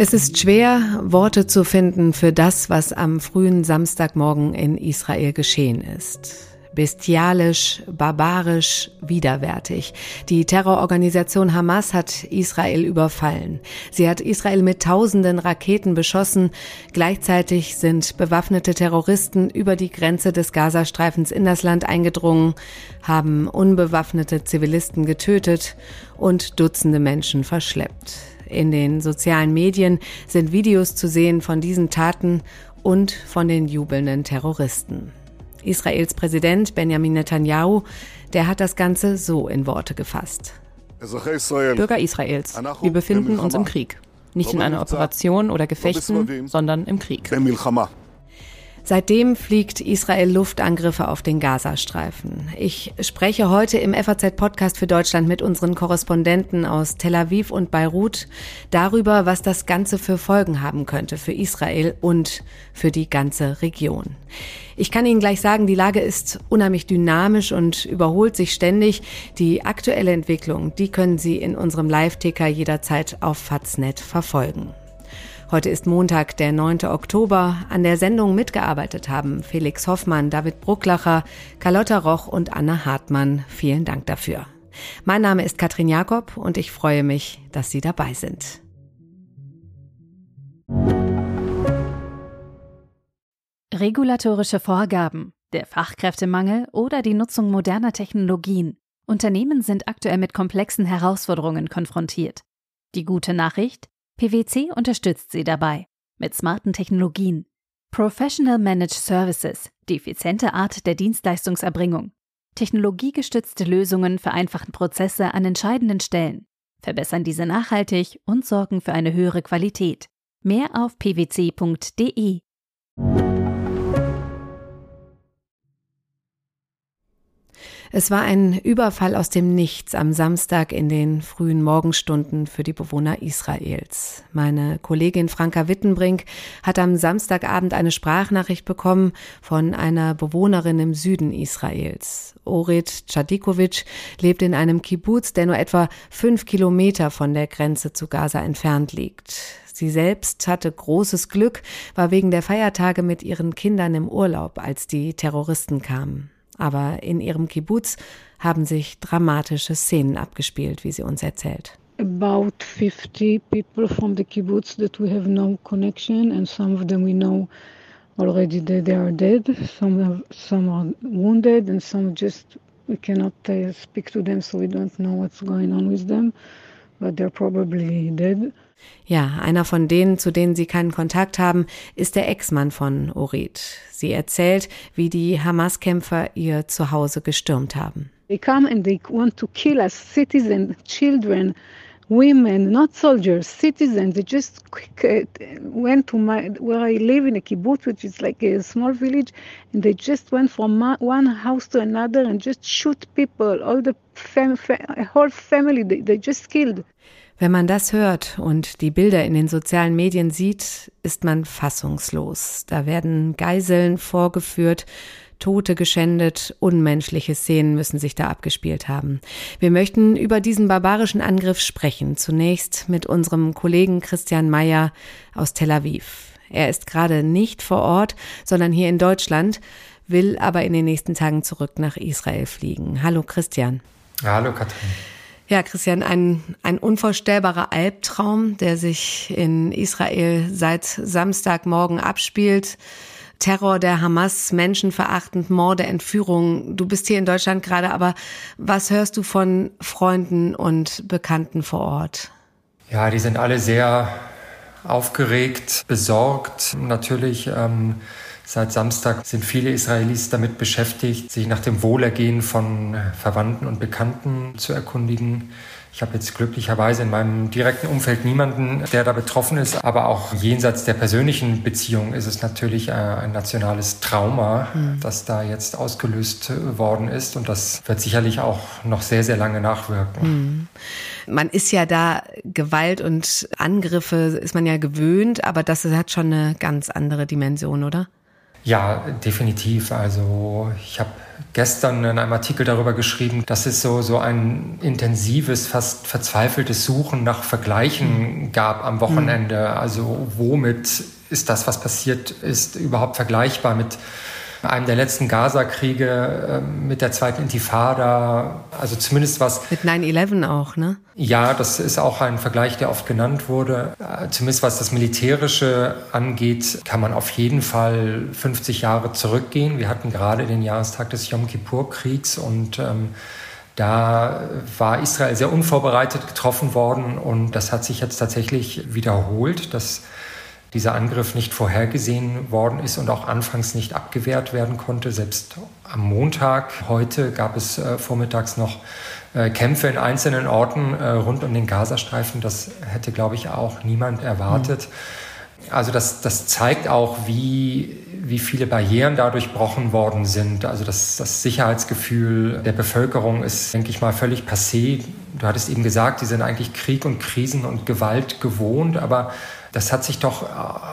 Es ist schwer, Worte zu finden für das, was am frühen Samstagmorgen in Israel geschehen ist. Bestialisch, barbarisch, widerwärtig. Die Terrororganisation Hamas hat Israel überfallen. Sie hat Israel mit tausenden Raketen beschossen. Gleichzeitig sind bewaffnete Terroristen über die Grenze des Gazastreifens in das Land eingedrungen, haben unbewaffnete Zivilisten getötet und Dutzende Menschen verschleppt. In den sozialen Medien sind Videos zu sehen von diesen Taten und von den jubelnden Terroristen. Israels Präsident Benjamin Netanyahu, der hat das Ganze so in Worte gefasst. Bürger Israels, wir befinden uns im Krieg. Nicht in einer Operation oder Gefechten, sondern im Krieg. Seitdem fliegt Israel Luftangriffe auf den Gazastreifen. Ich spreche heute im FAZ-Podcast für Deutschland mit unseren Korrespondenten aus Tel Aviv und Beirut darüber, was das Ganze für Folgen haben könnte für Israel und für die ganze Region. Ich kann Ihnen gleich sagen, die Lage ist unheimlich dynamisch und überholt sich ständig. Die aktuelle Entwicklung, die können Sie in unserem Live-Ticker jederzeit auf Faznet verfolgen. Heute ist Montag, der 9. Oktober. An der Sendung mitgearbeitet haben Felix Hoffmann, David Brucklacher, Carlotta Roch und Anna Hartmann. Vielen Dank dafür. Mein Name ist Katrin Jakob und ich freue mich, dass Sie dabei sind. Regulatorische Vorgaben, der Fachkräftemangel oder die Nutzung moderner Technologien. Unternehmen sind aktuell mit komplexen Herausforderungen konfrontiert. Die gute Nachricht, PwC unterstützt sie dabei mit smarten Technologien. Professional Managed Services, die effiziente Art der Dienstleistungserbringung. Technologiegestützte Lösungen vereinfachen Prozesse an entscheidenden Stellen, verbessern diese nachhaltig und sorgen für eine höhere Qualität. Mehr auf pwc.de. Es war ein Überfall aus dem Nichts am Samstag in den frühen Morgenstunden für die Bewohner Israels. Meine Kollegin Franka Wittenbrink hat am Samstagabend eine Sprachnachricht bekommen von einer Bewohnerin im Süden Israels. Orit Chadikovic lebt in einem Kibbutz, der nur etwa fünf Kilometer von der Grenze zu Gaza entfernt liegt. Sie selbst hatte großes Glück, war wegen der Feiertage mit ihren Kindern im Urlaub, als die Terroristen kamen. Aber in ihrem Kibbutz haben sich dramatische Szenen abgespielt, wie sie uns erzählt. About 50 people from the kibbutz that we have no connection, and some of them we know already that they are dead. Some are, some are wounded, and some just we cannot uh, speak to them, so we don't know what's going on with them. But they're probably dead. Ja, einer von denen, zu denen sie keinen Kontakt haben, ist der Ex-Mann von Orit. Sie erzählt, wie die Hamas-Kämpfer ihr Zuhause gestürmt haben. They come and they want to kill us, citizens, children, women, not soldiers, citizens. They just uh, went to my where I live in a kibbutz, which is like a small village, and they just went from one house to another and just shoot people. All the fam, fam whole family, they, they just killed. Wenn man das hört und die Bilder in den sozialen Medien sieht, ist man fassungslos. Da werden Geiseln vorgeführt, Tote geschändet, unmenschliche Szenen müssen sich da abgespielt haben. Wir möchten über diesen barbarischen Angriff sprechen. Zunächst mit unserem Kollegen Christian Mayer aus Tel Aviv. Er ist gerade nicht vor Ort, sondern hier in Deutschland, will aber in den nächsten Tagen zurück nach Israel fliegen. Hallo Christian. hallo Katrin. Ja, Christian, ein, ein unvorstellbarer Albtraum, der sich in Israel seit Samstagmorgen abspielt. Terror der Hamas, menschenverachtend, Morde, Entführungen. Du bist hier in Deutschland gerade, aber was hörst du von Freunden und Bekannten vor Ort? Ja, die sind alle sehr aufgeregt, besorgt. Natürlich ähm, Seit Samstag sind viele Israelis damit beschäftigt, sich nach dem Wohlergehen von Verwandten und Bekannten zu erkundigen. Ich habe jetzt glücklicherweise in meinem direkten Umfeld niemanden, der da betroffen ist, aber auch jenseits der persönlichen Beziehung ist es natürlich äh, ein nationales Trauma, mhm. das da jetzt ausgelöst worden ist und das wird sicherlich auch noch sehr, sehr lange nachwirken. Mhm. Man ist ja da Gewalt und Angriffe ist man ja gewöhnt, aber das hat schon eine ganz andere Dimension, oder? Ja, definitiv. Also ich habe gestern in einem Artikel darüber geschrieben, dass es so, so ein intensives, fast verzweifeltes Suchen nach Vergleichen mhm. gab am Wochenende. Also womit ist das, was passiert ist, überhaupt vergleichbar mit einem der letzten Gaza-Kriege, ähm, mit der zweiten Intifada, also zumindest was. Mit 9-11 auch, ne? Ja, das ist auch ein Vergleich, der oft genannt wurde. Äh, zumindest was das Militärische angeht, kann man auf jeden Fall 50 Jahre zurückgehen. Wir hatten gerade den Jahrestag des Yom Kippur-Kriegs und ähm, da war Israel sehr unvorbereitet getroffen worden und das hat sich jetzt tatsächlich wiederholt. Das dieser Angriff nicht vorhergesehen worden ist und auch anfangs nicht abgewehrt werden konnte. Selbst am Montag, heute, gab es äh, vormittags noch äh, Kämpfe in einzelnen Orten äh, rund um den Gazastreifen. Das hätte, glaube ich, auch niemand erwartet. Mhm. Also das, das zeigt auch, wie, wie viele Barrieren da durchbrochen worden sind. Also das, das Sicherheitsgefühl der Bevölkerung ist, denke ich mal, völlig passé. Du hattest eben gesagt, die sind eigentlich Krieg und Krisen und Gewalt gewohnt, aber das hat sich doch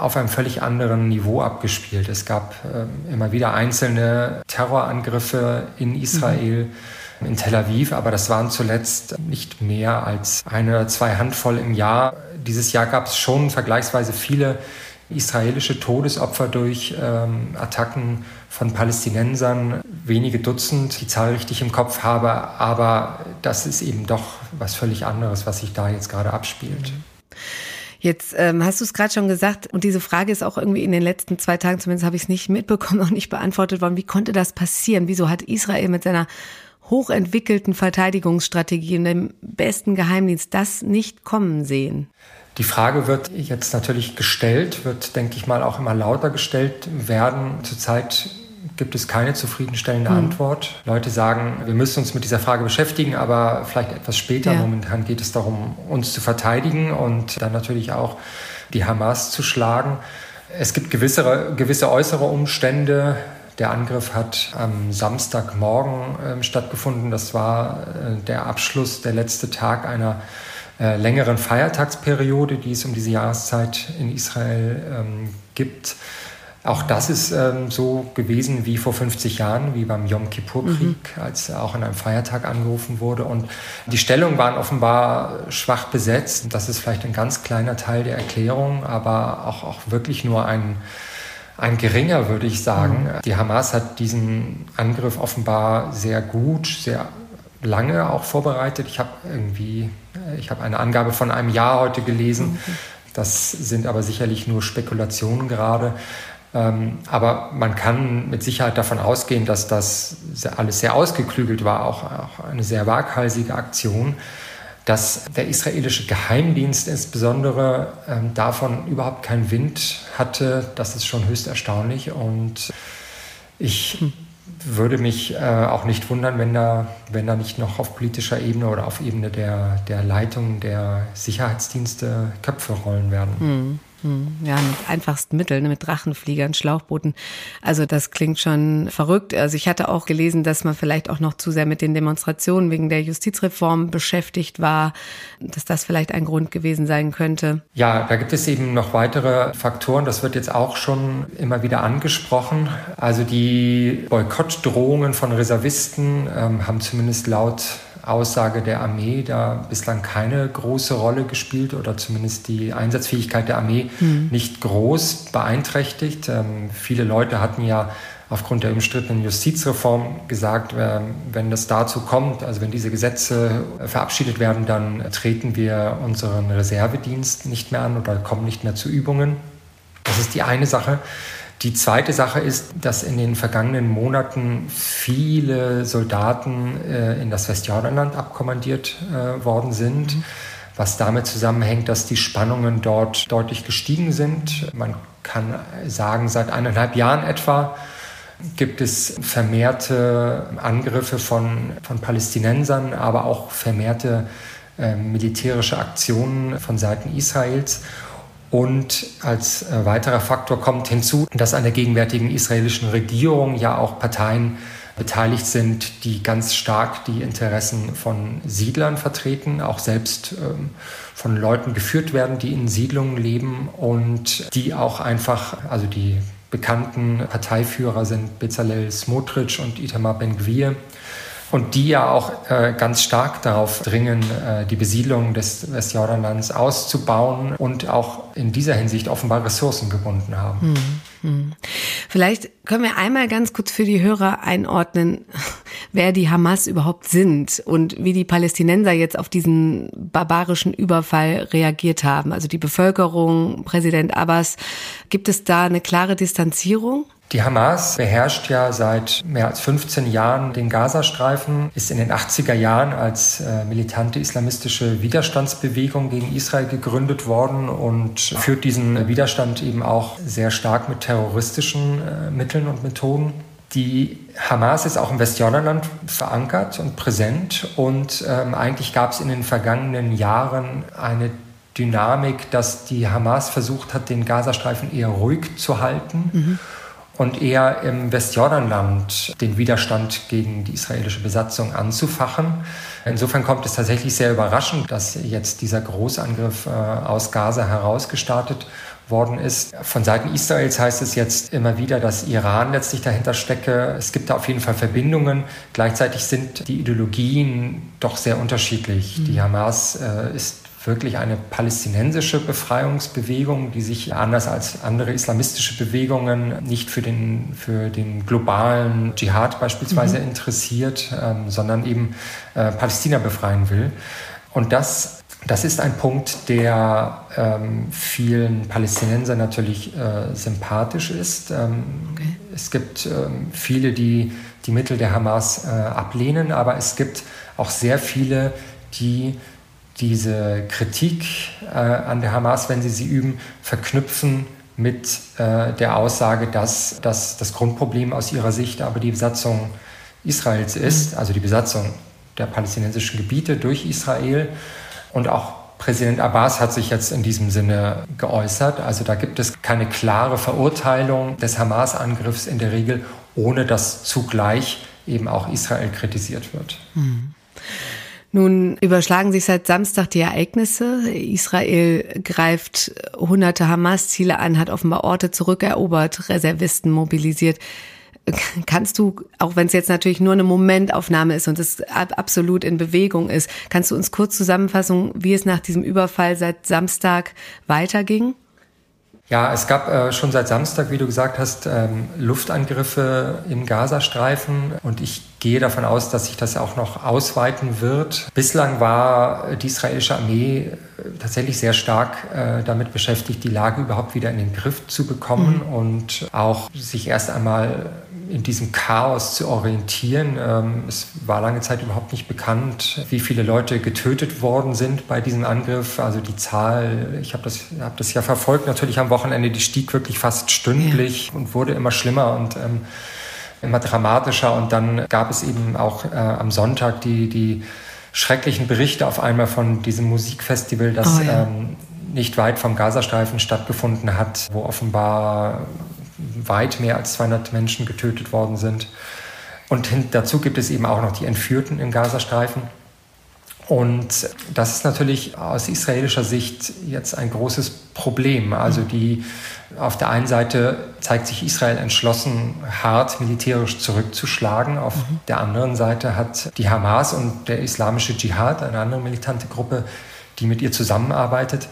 auf einem völlig anderen Niveau abgespielt. Es gab äh, immer wieder einzelne Terrorangriffe in Israel. Mhm in Tel Aviv, aber das waren zuletzt nicht mehr als eine oder zwei Handvoll im Jahr. Dieses Jahr gab es schon vergleichsweise viele israelische Todesopfer durch ähm, Attacken von Palästinensern, wenige Dutzend, die Zahl richtig im Kopf habe, aber das ist eben doch was völlig anderes, was sich da jetzt gerade abspielt. Mhm. Jetzt ähm, hast du es gerade schon gesagt und diese Frage ist auch irgendwie in den letzten zwei Tagen, zumindest habe ich es nicht mitbekommen, noch nicht beantwortet worden. Wie konnte das passieren? Wieso hat Israel mit seiner hochentwickelten Verteidigungsstrategie und dem besten Geheimdienst das nicht kommen sehen? Die Frage wird jetzt natürlich gestellt, wird, denke ich mal, auch immer lauter gestellt werden. Zurzeit gibt es keine zufriedenstellende mhm. Antwort. Leute sagen, wir müssen uns mit dieser Frage beschäftigen, aber vielleicht etwas später. Ja. Momentan geht es darum, uns zu verteidigen und dann natürlich auch die Hamas zu schlagen. Es gibt gewisse, gewisse äußere Umstände. Der Angriff hat am Samstagmorgen äh, stattgefunden. Das war äh, der Abschluss, der letzte Tag einer äh, längeren Feiertagsperiode, die es um diese Jahreszeit in Israel ähm, gibt. Auch das ist ähm, so gewesen wie vor 50 Jahren, wie beim Yom Kippur-Krieg, mhm. als auch an einem Feiertag angerufen wurde. Und die Stellungen waren offenbar schwach besetzt. Das ist vielleicht ein ganz kleiner Teil der Erklärung, aber auch, auch wirklich nur ein, ein geringer, würde ich sagen. Mhm. Die Hamas hat diesen Angriff offenbar sehr gut, sehr lange auch vorbereitet. Ich habe irgendwie, ich habe eine Angabe von einem Jahr heute gelesen. Mhm. Das sind aber sicherlich nur Spekulationen gerade. Ähm, aber man kann mit Sicherheit davon ausgehen, dass das alles sehr ausgeklügelt war, auch, auch eine sehr waghalsige Aktion, dass der israelische Geheimdienst insbesondere ähm, davon überhaupt keinen Wind hatte. Das ist schon höchst erstaunlich und ich würde mich äh, auch nicht wundern, wenn da, wenn da nicht noch auf politischer Ebene oder auf Ebene der, der Leitung der Sicherheitsdienste Köpfe rollen werden. Hm. Hm, ja, mit einfachsten Mitteln, ne, mit Drachenfliegern, Schlauchbooten. Also das klingt schon verrückt. Also ich hatte auch gelesen, dass man vielleicht auch noch zu sehr mit den Demonstrationen wegen der Justizreform beschäftigt war, dass das vielleicht ein Grund gewesen sein könnte. Ja, da gibt es eben noch weitere Faktoren. Das wird jetzt auch schon immer wieder angesprochen. Also die Boykottdrohungen von Reservisten ähm, haben zumindest laut Aussage der Armee da bislang keine große Rolle gespielt oder zumindest die Einsatzfähigkeit der Armee mhm. nicht groß beeinträchtigt. Ähm, viele Leute hatten ja aufgrund der umstrittenen Justizreform gesagt, äh, wenn das dazu kommt, also wenn diese Gesetze verabschiedet werden, dann treten wir unseren Reservedienst nicht mehr an oder kommen nicht mehr zu Übungen. Das ist die eine Sache. Die zweite Sache ist, dass in den vergangenen Monaten viele Soldaten äh, in das Westjordanland abkommandiert äh, worden sind, mhm. was damit zusammenhängt, dass die Spannungen dort deutlich gestiegen sind. Man kann sagen, seit eineinhalb Jahren etwa gibt es vermehrte Angriffe von, von Palästinensern, aber auch vermehrte äh, militärische Aktionen von Seiten Israels. Und als äh, weiterer Faktor kommt hinzu, dass an der gegenwärtigen israelischen Regierung ja auch Parteien beteiligt sind, die ganz stark die Interessen von Siedlern vertreten, auch selbst ähm, von Leuten geführt werden, die in Siedlungen leben und die auch einfach, also die bekannten Parteiführer sind Bezalel Smotrich und Itamar Ben-Gvir und die ja auch äh, ganz stark darauf dringen, äh, die Besiedlung des Westjordanlands auszubauen und auch in dieser Hinsicht offenbar Ressourcen gebunden haben. Hm, hm. Vielleicht können wir einmal ganz kurz für die Hörer einordnen, wer die Hamas überhaupt sind und wie die Palästinenser jetzt auf diesen barbarischen Überfall reagiert haben. Also die Bevölkerung, Präsident Abbas, gibt es da eine klare Distanzierung? Die Hamas beherrscht ja seit mehr als 15 Jahren den Gazastreifen, ist in den 80er Jahren als äh, militante islamistische Widerstandsbewegung gegen Israel gegründet worden und führt diesen Widerstand eben auch sehr stark mit terroristischen äh, Mitteln und Methoden. Die Hamas ist auch im Westjordanland verankert und präsent und ähm, eigentlich gab es in den vergangenen Jahren eine Dynamik, dass die Hamas versucht hat, den Gazastreifen eher ruhig zu halten. Mhm und eher im Westjordanland den Widerstand gegen die israelische Besatzung anzufachen. Insofern kommt es tatsächlich sehr überraschend, dass jetzt dieser Großangriff äh, aus Gaza herausgestartet worden ist. Von Seiten Israels heißt es jetzt immer wieder, dass Iran letztlich dahinter stecke. Es gibt da auf jeden Fall Verbindungen. Gleichzeitig sind die Ideologien doch sehr unterschiedlich. Mhm. Die Hamas äh, ist wirklich eine palästinensische Befreiungsbewegung, die sich anders als andere islamistische Bewegungen nicht für den, für den globalen Dschihad beispielsweise mhm. interessiert, ähm, sondern eben äh, Palästina befreien will. Und das, das ist ein Punkt, der ähm, vielen Palästinensern natürlich äh, sympathisch ist. Ähm, okay. Es gibt ähm, viele, die die Mittel der Hamas äh, ablehnen, aber es gibt auch sehr viele, die diese Kritik äh, an der Hamas, wenn sie sie üben, verknüpfen mit äh, der Aussage, dass, dass das Grundproblem aus ihrer Sicht aber die Besatzung Israels ist, mhm. also die Besatzung der palästinensischen Gebiete durch Israel. Und auch Präsident Abbas hat sich jetzt in diesem Sinne geäußert. Also da gibt es keine klare Verurteilung des Hamas-Angriffs in der Regel, ohne dass zugleich eben auch Israel kritisiert wird. Mhm. Nun überschlagen sich seit Samstag die Ereignisse. Israel greift hunderte Hamas-Ziele an, hat offenbar Orte zurückerobert, Reservisten mobilisiert. Kannst du, auch wenn es jetzt natürlich nur eine Momentaufnahme ist und es absolut in Bewegung ist, kannst du uns kurz zusammenfassen, wie es nach diesem Überfall seit Samstag weiterging? Ja, es gab äh, schon seit Samstag, wie du gesagt hast, ähm, Luftangriffe im Gazastreifen und ich gehe davon aus, dass sich das auch noch ausweiten wird. Bislang war die israelische Armee äh, tatsächlich sehr stark äh, damit beschäftigt, die Lage überhaupt wieder in den Griff zu bekommen mhm. und auch sich erst einmal in diesem Chaos zu orientieren. Ähm, es war lange Zeit überhaupt nicht bekannt, wie viele Leute getötet worden sind bei diesem Angriff. Also die Zahl, ich habe das, hab das ja verfolgt, natürlich am Wochenende, die stieg wirklich fast stündlich und wurde immer schlimmer und ähm, immer dramatischer. Und dann gab es eben auch äh, am Sonntag die, die schrecklichen Berichte auf einmal von diesem Musikfestival, das oh ja. ähm, nicht weit vom Gazastreifen stattgefunden hat, wo offenbar weit mehr als 200 Menschen getötet worden sind. Und dazu gibt es eben auch noch die Entführten im Gazastreifen. Und das ist natürlich aus israelischer Sicht jetzt ein großes Problem. Also die, auf der einen Seite zeigt sich Israel entschlossen, hart militärisch zurückzuschlagen. Auf mhm. der anderen Seite hat die Hamas und der islamische Dschihad, eine andere militante Gruppe, die mit ihr zusammenarbeitet,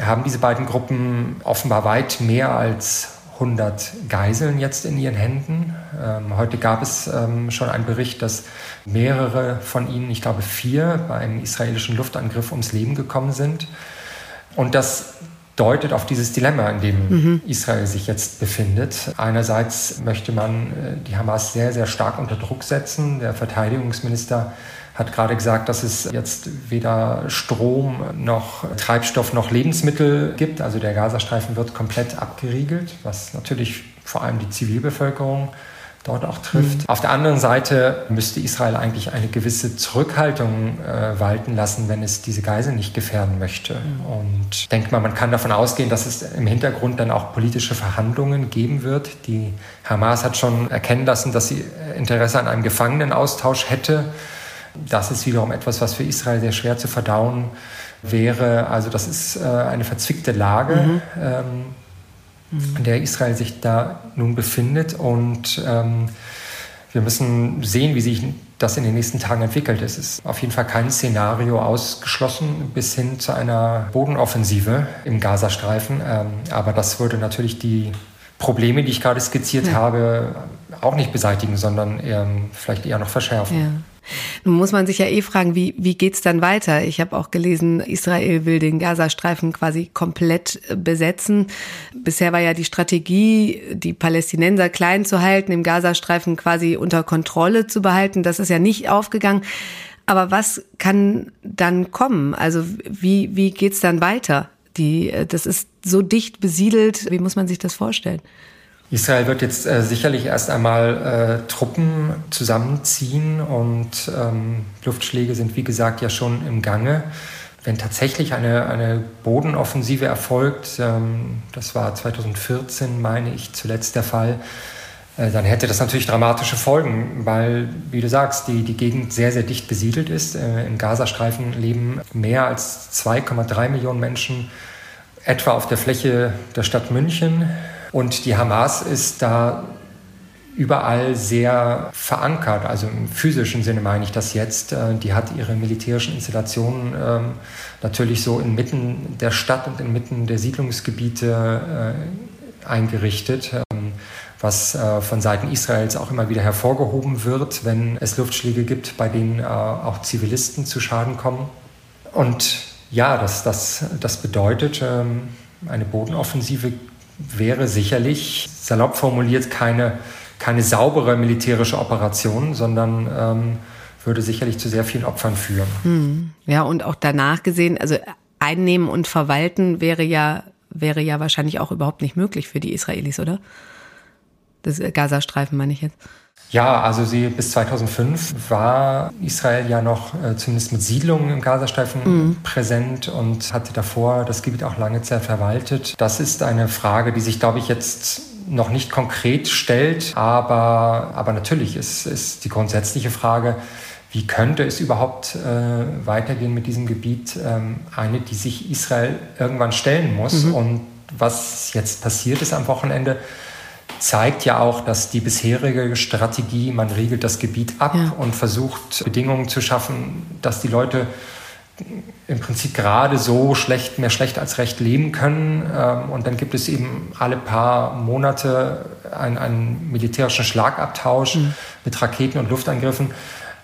haben diese beiden Gruppen offenbar weit mehr als 100 Geiseln jetzt in ihren Händen. Ähm, heute gab es ähm, schon einen Bericht, dass mehrere von ihnen, ich glaube vier, bei einem israelischen Luftangriff ums Leben gekommen sind. Und das deutet auf dieses Dilemma, in dem mhm. Israel sich jetzt befindet. Einerseits möchte man äh, die Hamas sehr, sehr stark unter Druck setzen. Der Verteidigungsminister hat gerade gesagt, dass es jetzt weder Strom noch Treibstoff noch Lebensmittel gibt. Also der Gazastreifen wird komplett abgeriegelt, was natürlich vor allem die Zivilbevölkerung dort auch trifft. Mhm. Auf der anderen Seite müsste Israel eigentlich eine gewisse Zurückhaltung äh, walten lassen, wenn es diese Geisel nicht gefährden möchte. Mhm. Und ich denke mal, man kann davon ausgehen, dass es im Hintergrund dann auch politische Verhandlungen geben wird. Die Hamas hat schon erkennen lassen, dass sie Interesse an einem Gefangenenaustausch hätte. Das ist wiederum etwas, was für Israel sehr schwer zu verdauen wäre. Also das ist äh, eine verzwickte Lage. Mhm. Ähm, mhm. in der Israel sich da nun befindet. Und ähm, wir müssen sehen, wie sich das in den nächsten Tagen entwickelt. Es ist auf jeden Fall kein Szenario ausgeschlossen bis hin zu einer Bodenoffensive im Gazastreifen. Ähm, aber das würde natürlich die Probleme, die ich gerade skizziert ja. habe, auch nicht beseitigen, sondern ähm, vielleicht eher noch verschärfen. Ja. Nun muss man sich ja eh fragen, wie, wie geht's dann weiter? Ich habe auch gelesen, Israel will den Gazastreifen quasi komplett äh, besetzen. Bisher war ja die Strategie, die Palästinenser klein zu halten, im Gazastreifen quasi unter Kontrolle zu behalten. Das ist ja nicht aufgegangen. Aber was kann dann kommen? Also wie, wie geht's dann weiter? Die, äh, das ist so dicht besiedelt. Wie muss man sich das vorstellen? Israel wird jetzt äh, sicherlich erst einmal äh, Truppen zusammenziehen und ähm, Luftschläge sind, wie gesagt, ja schon im Gange. Wenn tatsächlich eine, eine Bodenoffensive erfolgt, ähm, das war 2014, meine ich, zuletzt der Fall, äh, dann hätte das natürlich dramatische Folgen, weil, wie du sagst, die, die Gegend sehr, sehr dicht besiedelt ist. Äh, Im Gazastreifen leben mehr als 2,3 Millionen Menschen etwa auf der Fläche der Stadt München. Und die Hamas ist da überall sehr verankert, also im physischen Sinne meine ich das jetzt. Äh, die hat ihre militärischen Installationen ähm, natürlich so inmitten der Stadt und inmitten der Siedlungsgebiete äh, eingerichtet, ähm, was äh, von Seiten Israels auch immer wieder hervorgehoben wird, wenn es Luftschläge gibt, bei denen auch Zivilisten zu Schaden kommen. Und ja, das, das, das bedeutet, ähm, eine Bodenoffensive wäre sicherlich, salopp formuliert, keine, keine saubere militärische Operation, sondern ähm, würde sicherlich zu sehr vielen Opfern führen. Hm. Ja, und auch danach gesehen, also einnehmen und verwalten wäre ja, wäre ja wahrscheinlich auch überhaupt nicht möglich für die Israelis, oder? Das Gazastreifen meine ich jetzt. Ja, also sie bis 2005 war Israel ja noch äh, zumindest mit Siedlungen im Gazastreifen mhm. präsent und hatte davor das Gebiet auch lange Zeit verwaltet. Das ist eine Frage, die sich, glaube ich, jetzt noch nicht konkret stellt, aber, aber natürlich ist, ist die grundsätzliche Frage, wie könnte es überhaupt äh, weitergehen mit diesem Gebiet, ähm, eine, die sich Israel irgendwann stellen muss. Mhm. Und was jetzt passiert ist am Wochenende, zeigt ja auch, dass die bisherige Strategie, man riegelt das Gebiet ab ja. und versucht Bedingungen zu schaffen, dass die Leute im Prinzip gerade so schlecht, mehr schlecht als recht leben können. Ähm, und dann gibt es eben alle paar Monate einen, einen militärischen Schlagabtausch mhm. mit Raketen und Luftangriffen.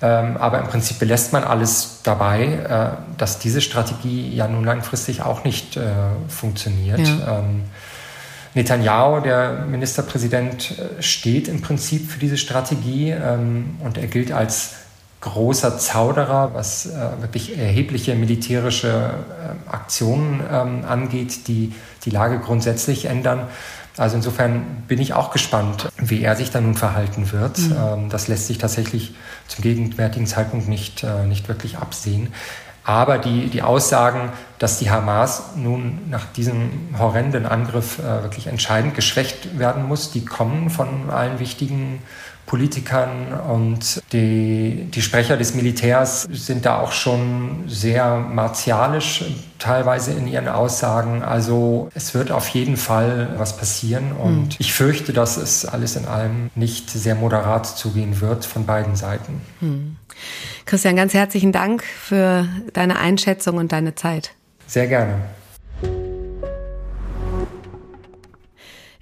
Ähm, aber im Prinzip belässt man alles dabei, äh, dass diese Strategie ja nun langfristig auch nicht äh, funktioniert. Ja. Ähm, Netanyahu, der Ministerpräsident, äh, steht im Prinzip für diese Strategie ähm, und er gilt als großer Zauderer, was äh, wirklich erhebliche militärische äh, Aktionen ähm, angeht, die die Lage grundsätzlich ändern. Also insofern bin ich auch gespannt, wie er sich da nun verhalten wird. Mhm. Ähm, das lässt sich tatsächlich zum gegenwärtigen Zeitpunkt nicht, äh, nicht wirklich absehen. Aber die, die Aussagen, dass die Hamas nun nach diesem horrenden Angriff äh, wirklich entscheidend geschwächt werden muss, die kommen von allen wichtigen Politikern und die, die Sprecher des Militärs sind da auch schon sehr martialisch teilweise in ihren Aussagen. Also es wird auf jeden Fall was passieren und mhm. ich fürchte, dass es alles in allem nicht sehr moderat zugehen wird von beiden Seiten. Mhm. Christian, ganz herzlichen Dank für deine Einschätzung und deine Zeit. Sehr gerne.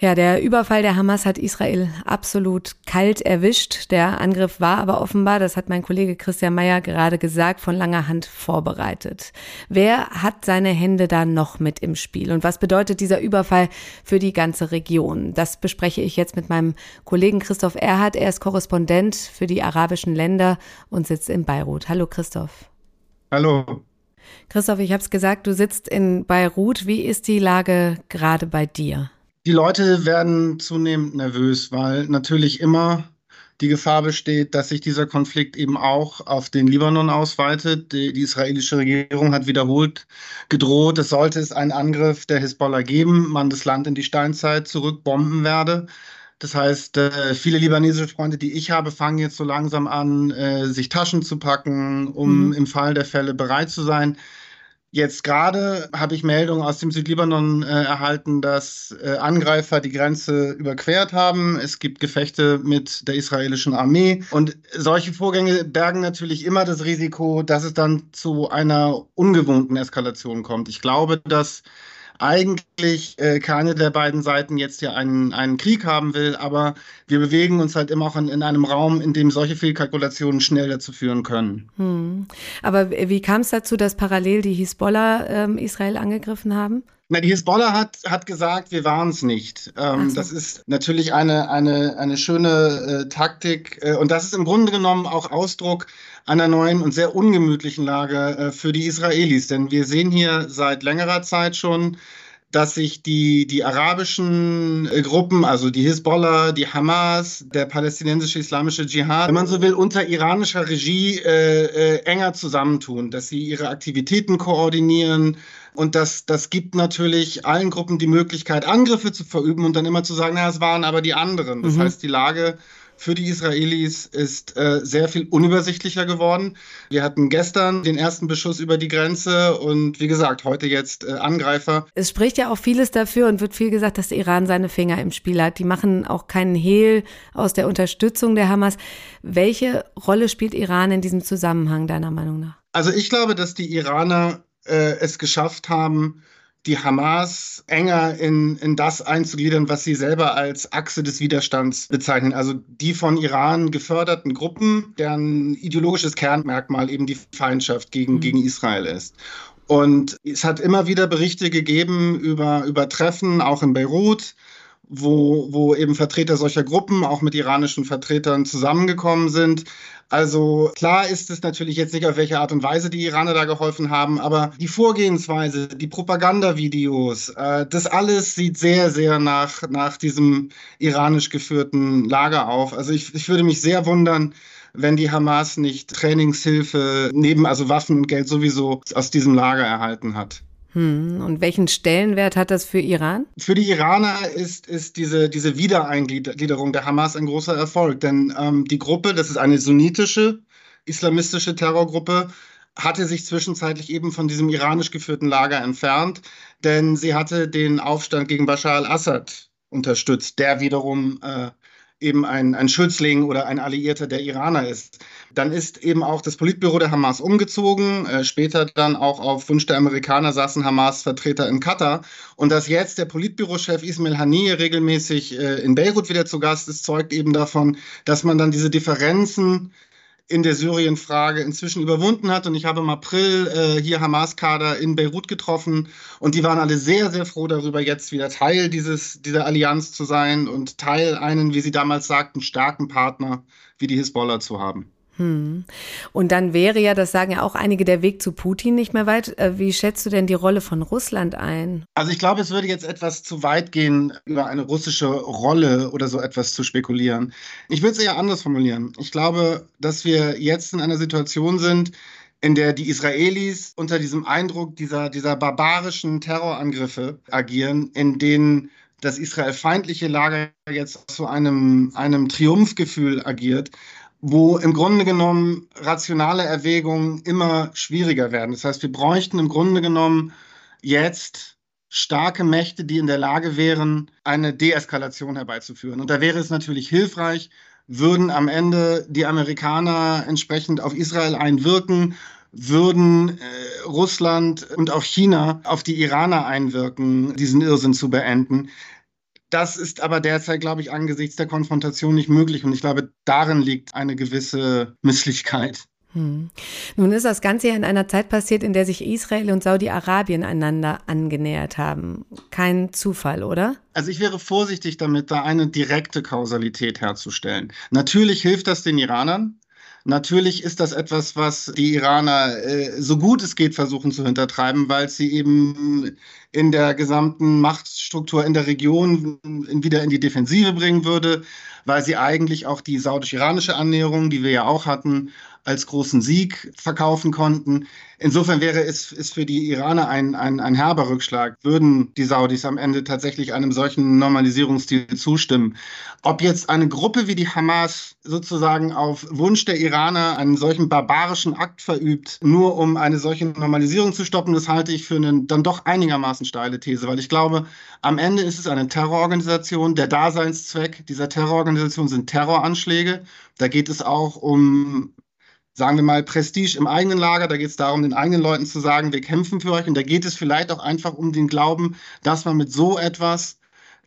Ja, der Überfall der Hamas hat Israel absolut kalt erwischt. Der Angriff war aber offenbar, das hat mein Kollege Christian Mayer gerade gesagt, von langer Hand vorbereitet. Wer hat seine Hände da noch mit im Spiel? Und was bedeutet dieser Überfall für die ganze Region? Das bespreche ich jetzt mit meinem Kollegen Christoph Erhardt. Er ist Korrespondent für die arabischen Länder und sitzt in Beirut. Hallo Christoph. Hallo. Christoph, ich habe es gesagt, du sitzt in Beirut. Wie ist die Lage gerade bei dir? Die Leute werden zunehmend nervös, weil natürlich immer die Gefahr besteht, dass sich dieser Konflikt eben auch auf den Libanon ausweitet. Die, die, israelische Regierung hat wiederholt gedroht, es sollte es einen Angriff der Hisbollah geben, man das Land in die Steinzeit zurückbomben werde. Das heißt, äh, viele libanesische Freunde, die ich habe, fangen jetzt so langsam an, äh, sich Taschen zu packen, um mhm. im Fall der Fälle bereit zu sein. Jetzt gerade habe ich Meldungen aus dem Südlibanon äh, erhalten, dass äh, Angreifer die Grenze überquert haben. Es gibt Gefechte mit der israelischen Armee. Und solche Vorgänge bergen natürlich immer das Risiko, dass es dann zu einer ungewohnten Eskalation kommt. Ich glaube, dass eigentlich äh, keine der beiden Seiten jetzt ja einen, einen Krieg haben will, aber wir bewegen uns halt immer auch in, in einem Raum, in dem solche Fehlkalkulationen schnell dazu führen können. Hm. Aber wie kam es dazu, dass parallel die Hisbollah ähm, Israel angegriffen haben? Na, die Hisbollah hat, hat gesagt, wir waren es nicht. Ähm, so. Das ist natürlich eine, eine, eine schöne äh, Taktik äh, und das ist im Grunde genommen auch Ausdruck einer neuen und sehr ungemütlichen Lage äh, für die Israelis. Denn wir sehen hier seit längerer Zeit schon, dass sich die, die arabischen äh, Gruppen, also die Hisbollah, die Hamas, der palästinensische islamische Dschihad, wenn man so will, unter iranischer Regie äh, äh, enger zusammentun, dass sie ihre Aktivitäten koordinieren. Und das, das gibt natürlich allen Gruppen die Möglichkeit, Angriffe zu verüben und dann immer zu sagen, naja, es waren aber die anderen. Das mhm. heißt, die Lage für die Israelis ist äh, sehr viel unübersichtlicher geworden. Wir hatten gestern den ersten Beschuss über die Grenze und wie gesagt, heute jetzt äh, Angreifer. Es spricht ja auch vieles dafür und wird viel gesagt, dass Iran seine Finger im Spiel hat. Die machen auch keinen Hehl aus der Unterstützung der Hamas. Welche Rolle spielt Iran in diesem Zusammenhang deiner Meinung nach? Also ich glaube, dass die Iraner äh, es geschafft haben, die Hamas enger in, in das einzugliedern, was sie selber als Achse des Widerstands bezeichnen. Also die von Iran geförderten Gruppen, deren ideologisches Kernmerkmal eben die Feindschaft gegen, mhm. gegen Israel ist. Und es hat immer wieder Berichte gegeben über, über Treffen, auch in Beirut, wo, wo eben Vertreter solcher Gruppen auch mit iranischen Vertretern zusammengekommen sind. Also klar ist es natürlich jetzt nicht, auf welche Art und Weise die Iraner da geholfen haben, aber die Vorgehensweise, die Propagandavideos, äh, das alles sieht sehr, sehr nach, nach diesem iranisch geführten Lager auf. Also ich, ich würde mich sehr wundern, wenn die Hamas nicht Trainingshilfe neben also Waffen und Geld sowieso aus diesem Lager erhalten hat. Hm. Und welchen Stellenwert hat das für Iran? Für die Iraner ist, ist diese, diese Wiedereingliederung der Hamas ein großer Erfolg. Denn ähm, die Gruppe, das ist eine sunnitische, islamistische Terrorgruppe, hatte sich zwischenzeitlich eben von diesem iranisch geführten Lager entfernt, denn sie hatte den Aufstand gegen Bashar al-Assad unterstützt, der wiederum äh, eben ein, ein Schützling oder ein Alliierter der Iraner ist. Dann ist eben auch das Politbüro der Hamas umgezogen. Äh, später dann auch auf Wunsch der Amerikaner saßen Hamas-Vertreter in Katar. Und dass jetzt der Politbürochef Ismail Haniyeh regelmäßig äh, in Beirut wieder zu Gast ist, zeugt eben davon, dass man dann diese Differenzen in der Syrien-Frage inzwischen überwunden hat. Und ich habe im April äh, hier Hamas-Kader in Beirut getroffen und die waren alle sehr, sehr froh darüber, jetzt wieder Teil dieses, dieser Allianz zu sein und Teil einen, wie sie damals sagten, starken Partner wie die Hisbollah zu haben. Hm. Und dann wäre ja, das sagen ja auch einige, der Weg zu Putin nicht mehr weit. Äh, wie schätzt du denn die Rolle von Russland ein? Also ich glaube, es würde jetzt etwas zu weit gehen, über eine russische Rolle oder so etwas zu spekulieren. Ich würde es eher anders formulieren. Ich glaube, dass wir jetzt in einer Situation sind, in der die Israelis unter diesem Eindruck dieser, dieser barbarischen Terrorangriffe agieren, in denen das israelfeindliche Lager jetzt zu einem, einem Triumphgefühl agiert wo im Grunde genommen rationale Erwägungen immer schwieriger werden. Das heißt, wir bräuchten im Grunde genommen jetzt starke Mächte, die in der Lage wären, eine Deeskalation herbeizuführen. Und da wäre es natürlich hilfreich, würden am Ende die Amerikaner entsprechend auf Israel einwirken, würden äh, Russland und auch China auf die Iraner einwirken, diesen Irrsinn zu beenden. Das ist aber derzeit, glaube ich, angesichts der Konfrontation nicht möglich. Und ich glaube, darin liegt eine gewisse Misslichkeit. Hm. Nun ist das Ganze ja in einer Zeit passiert, in der sich Israel und Saudi-Arabien einander angenähert haben. Kein Zufall, oder? Also ich wäre vorsichtig damit, da eine direkte Kausalität herzustellen. Natürlich hilft das den Iranern, Natürlich ist das etwas, was die Iraner äh, so gut es geht versuchen zu hintertreiben, weil sie eben in der gesamten Machtstruktur in der Region wieder in die Defensive bringen würde, weil sie eigentlich auch die saudisch-iranische Annäherung, die wir ja auch hatten, als großen Sieg verkaufen konnten. Insofern wäre es ist für die Iraner ein, ein, ein herber Rückschlag, würden die Saudis am Ende tatsächlich einem solchen Normalisierungsstil zustimmen. Ob jetzt eine Gruppe wie die Hamas sozusagen auf Wunsch der Iraner einen solchen barbarischen Akt verübt, nur um eine solche Normalisierung zu stoppen, das halte ich für eine dann doch einigermaßen steile These, weil ich glaube, am Ende ist es eine Terrororganisation. Der Daseinszweck dieser Terrororganisation sind Terroranschläge. Da geht es auch um sagen wir mal, Prestige im eigenen Lager. Da geht es darum, den eigenen Leuten zu sagen, wir kämpfen für euch. Und da geht es vielleicht auch einfach um den Glauben, dass man mit so etwas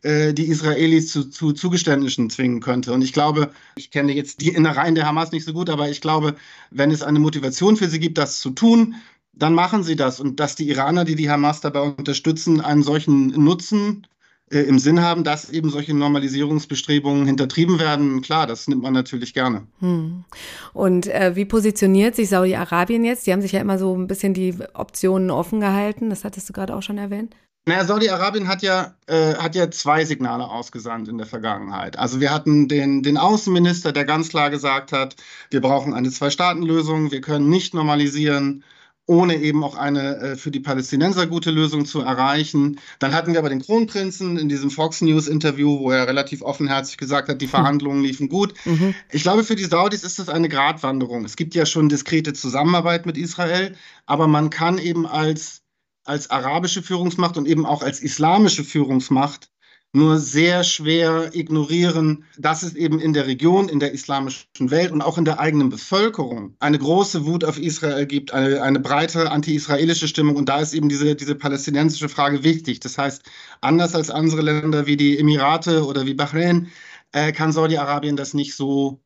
äh, die Israelis zu, zu Zugeständnissen zwingen könnte. Und ich glaube, ich kenne jetzt die Innereien der Hamas nicht so gut, aber ich glaube, wenn es eine Motivation für sie gibt, das zu tun, dann machen sie das. Und dass die Iraner, die die Hamas dabei unterstützen, einen solchen Nutzen äh, im Sinn haben, dass eben solche Normalisierungsbestrebungen hintertrieben werden. Klar, das nimmt man natürlich gerne. Hm. Und äh, wie positioniert sich Saudi-Arabien jetzt? Die haben sich ja immer so ein bisschen die Optionen offen gehalten. Das hattest du gerade auch schon erwähnt. Naja, Saudi-Arabien hat ja, äh, hat ja zwei Signale ausgesandt in der Vergangenheit. Also wir hatten den, den Außenminister, der ganz klar gesagt hat, wir brauchen eine Zwei-Staaten-Lösung, wir können nicht normalisieren ohne eben auch eine äh, für die Palästinenser gute Lösung zu erreichen. Dann hatten wir aber den Kronprinzen in diesem Fox News Interview, wo er relativ offenherzig gesagt hat, die Verhandlungen liefen gut. Mhm. Ich glaube, für die Saudis ist das eine Gratwanderung. Es gibt ja schon diskrete Zusammenarbeit mit Israel, aber man kann eben als, als arabische Führungsmacht und eben auch als islamische Führungsmacht nur sehr schwer ignorieren, dass es eben in der Region, in der islamischen Welt und auch in der eigenen Bevölkerung eine große Wut auf Israel gibt, eine, eine breite anti-israelische Stimmung. Und da ist eben diese, diese palästinensische Frage wichtig. Das heißt, anders als andere Länder wie die Emirate oder wie Bahrain, äh, kann Saudi-Arabien das nicht so,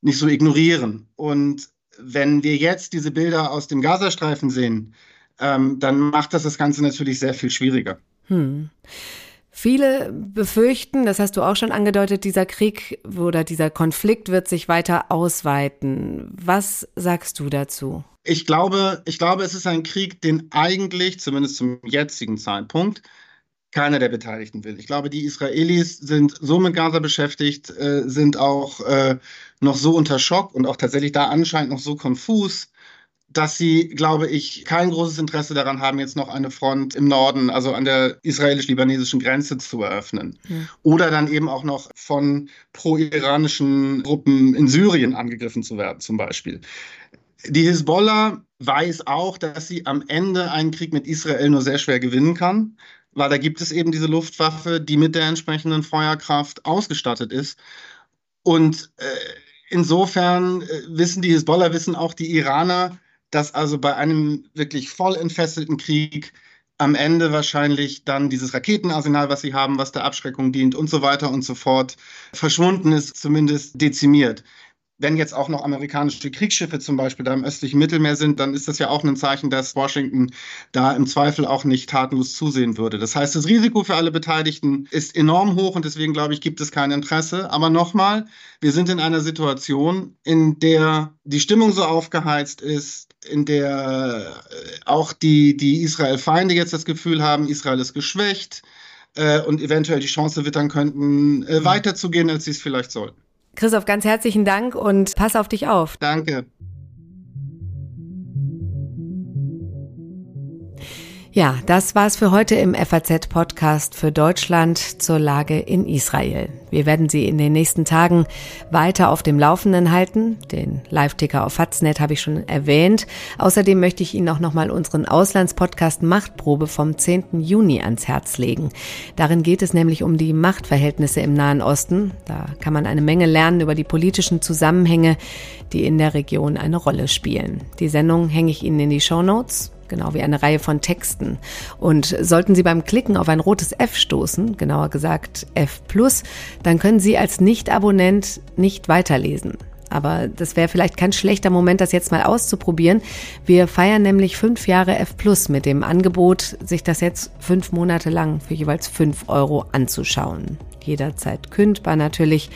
nicht so ignorieren. Und wenn wir jetzt diese Bilder aus dem Gazastreifen sehen, ähm, dann macht das das Ganze natürlich sehr viel schwieriger. Hm. Viele befürchten, das hast du auch schon angedeutet, dieser Krieg oder dieser Konflikt wird sich weiter ausweiten. Was sagst du dazu? Ich glaube, ich glaube, es ist ein Krieg, den eigentlich, zumindest zum jetzigen Zeitpunkt, keiner der Beteiligten will. Ich glaube, die Israelis sind so mit Gaza beschäftigt, äh, sind auch äh, noch so unter Schock und auch tatsächlich da anscheinend noch so konfus, dass sie, glaube ich, kein großes Interesse daran haben, jetzt noch eine Front im Norden, also an der israelisch-libanesischen Grenze zu eröffnen. Ja. Oder dann eben auch noch von pro-iranischen Gruppen in Syrien angegriffen zu werden, zum Beispiel. Die Hisbollah weiß auch, dass sie am Ende einen Krieg mit Israel nur sehr schwer gewinnen kann, weil da gibt es eben diese Luftwaffe, die mit der entsprechenden Feuerkraft ausgestattet ist. Und äh, insofern äh, wissen die Hisbollah, wissen auch die Iraner, dass also bei einem wirklich voll entfesselten Krieg am Ende wahrscheinlich dann dieses Raketenarsenal, was sie haben, was der Abschreckung dient und so weiter und so fort, verschwunden ist, zumindest dezimiert wenn jetzt auch noch amerikanische Kriegsschiffe zum Beispiel da im östlichen Mittelmeer sind, dann ist das ja auch ein Zeichen, dass Washington da im Zweifel auch nicht tatenlos zusehen würde. Das heißt, das Risiko für alle Beteiligten ist enorm hoch und deswegen glaube ich, gibt es kein Interesse. Aber nochmal, wir sind in einer Situation, in der die Stimmung so aufgeheizt ist, in der äh, auch die, die Israel-Feinde jetzt das Gefühl haben, Israel ist geschwächt äh, und eventuell die Chance wittern könnten, äh, weiterzugehen, als sie es vielleicht sollten. Christoph, ganz herzlichen Dank und pass auf dich auf. Danke. Ja, das war's für heute im FAZ-Podcast für Deutschland zur Lage in Israel. Wir werden Sie in den nächsten Tagen weiter auf dem Laufenden halten. Den Live-Ticker auf Faznet habe ich schon erwähnt. Außerdem möchte ich Ihnen auch nochmal unseren Auslandspodcast Machtprobe vom 10. Juni ans Herz legen. Darin geht es nämlich um die Machtverhältnisse im Nahen Osten. Da kann man eine Menge lernen über die politischen Zusammenhänge, die in der Region eine Rolle spielen. Die Sendung hänge ich Ihnen in die Show Notes genau wie eine Reihe von Texten. Und sollten Sie beim Klicken auf ein rotes F stoßen, genauer gesagt F+, dann können Sie als Nicht-Abonnent nicht weiterlesen. Aber das wäre vielleicht kein schlechter Moment, das jetzt mal auszuprobieren. Wir feiern nämlich fünf Jahre F Plus mit dem Angebot, sich das jetzt fünf Monate lang für jeweils fünf Euro anzuschauen. Jederzeit kündbar natürlich,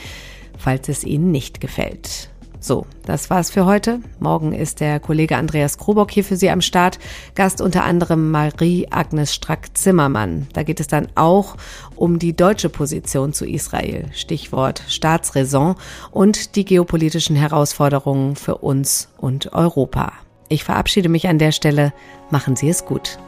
falls es Ihnen nicht gefällt. So, das war's für heute. Morgen ist der Kollege Andreas Krobock hier für Sie am Start. Gast unter anderem Marie-Agnes Strack-Zimmermann. Da geht es dann auch um die deutsche Position zu Israel. Stichwort Staatsräson und die geopolitischen Herausforderungen für uns und Europa. Ich verabschiede mich an der Stelle. Machen Sie es gut.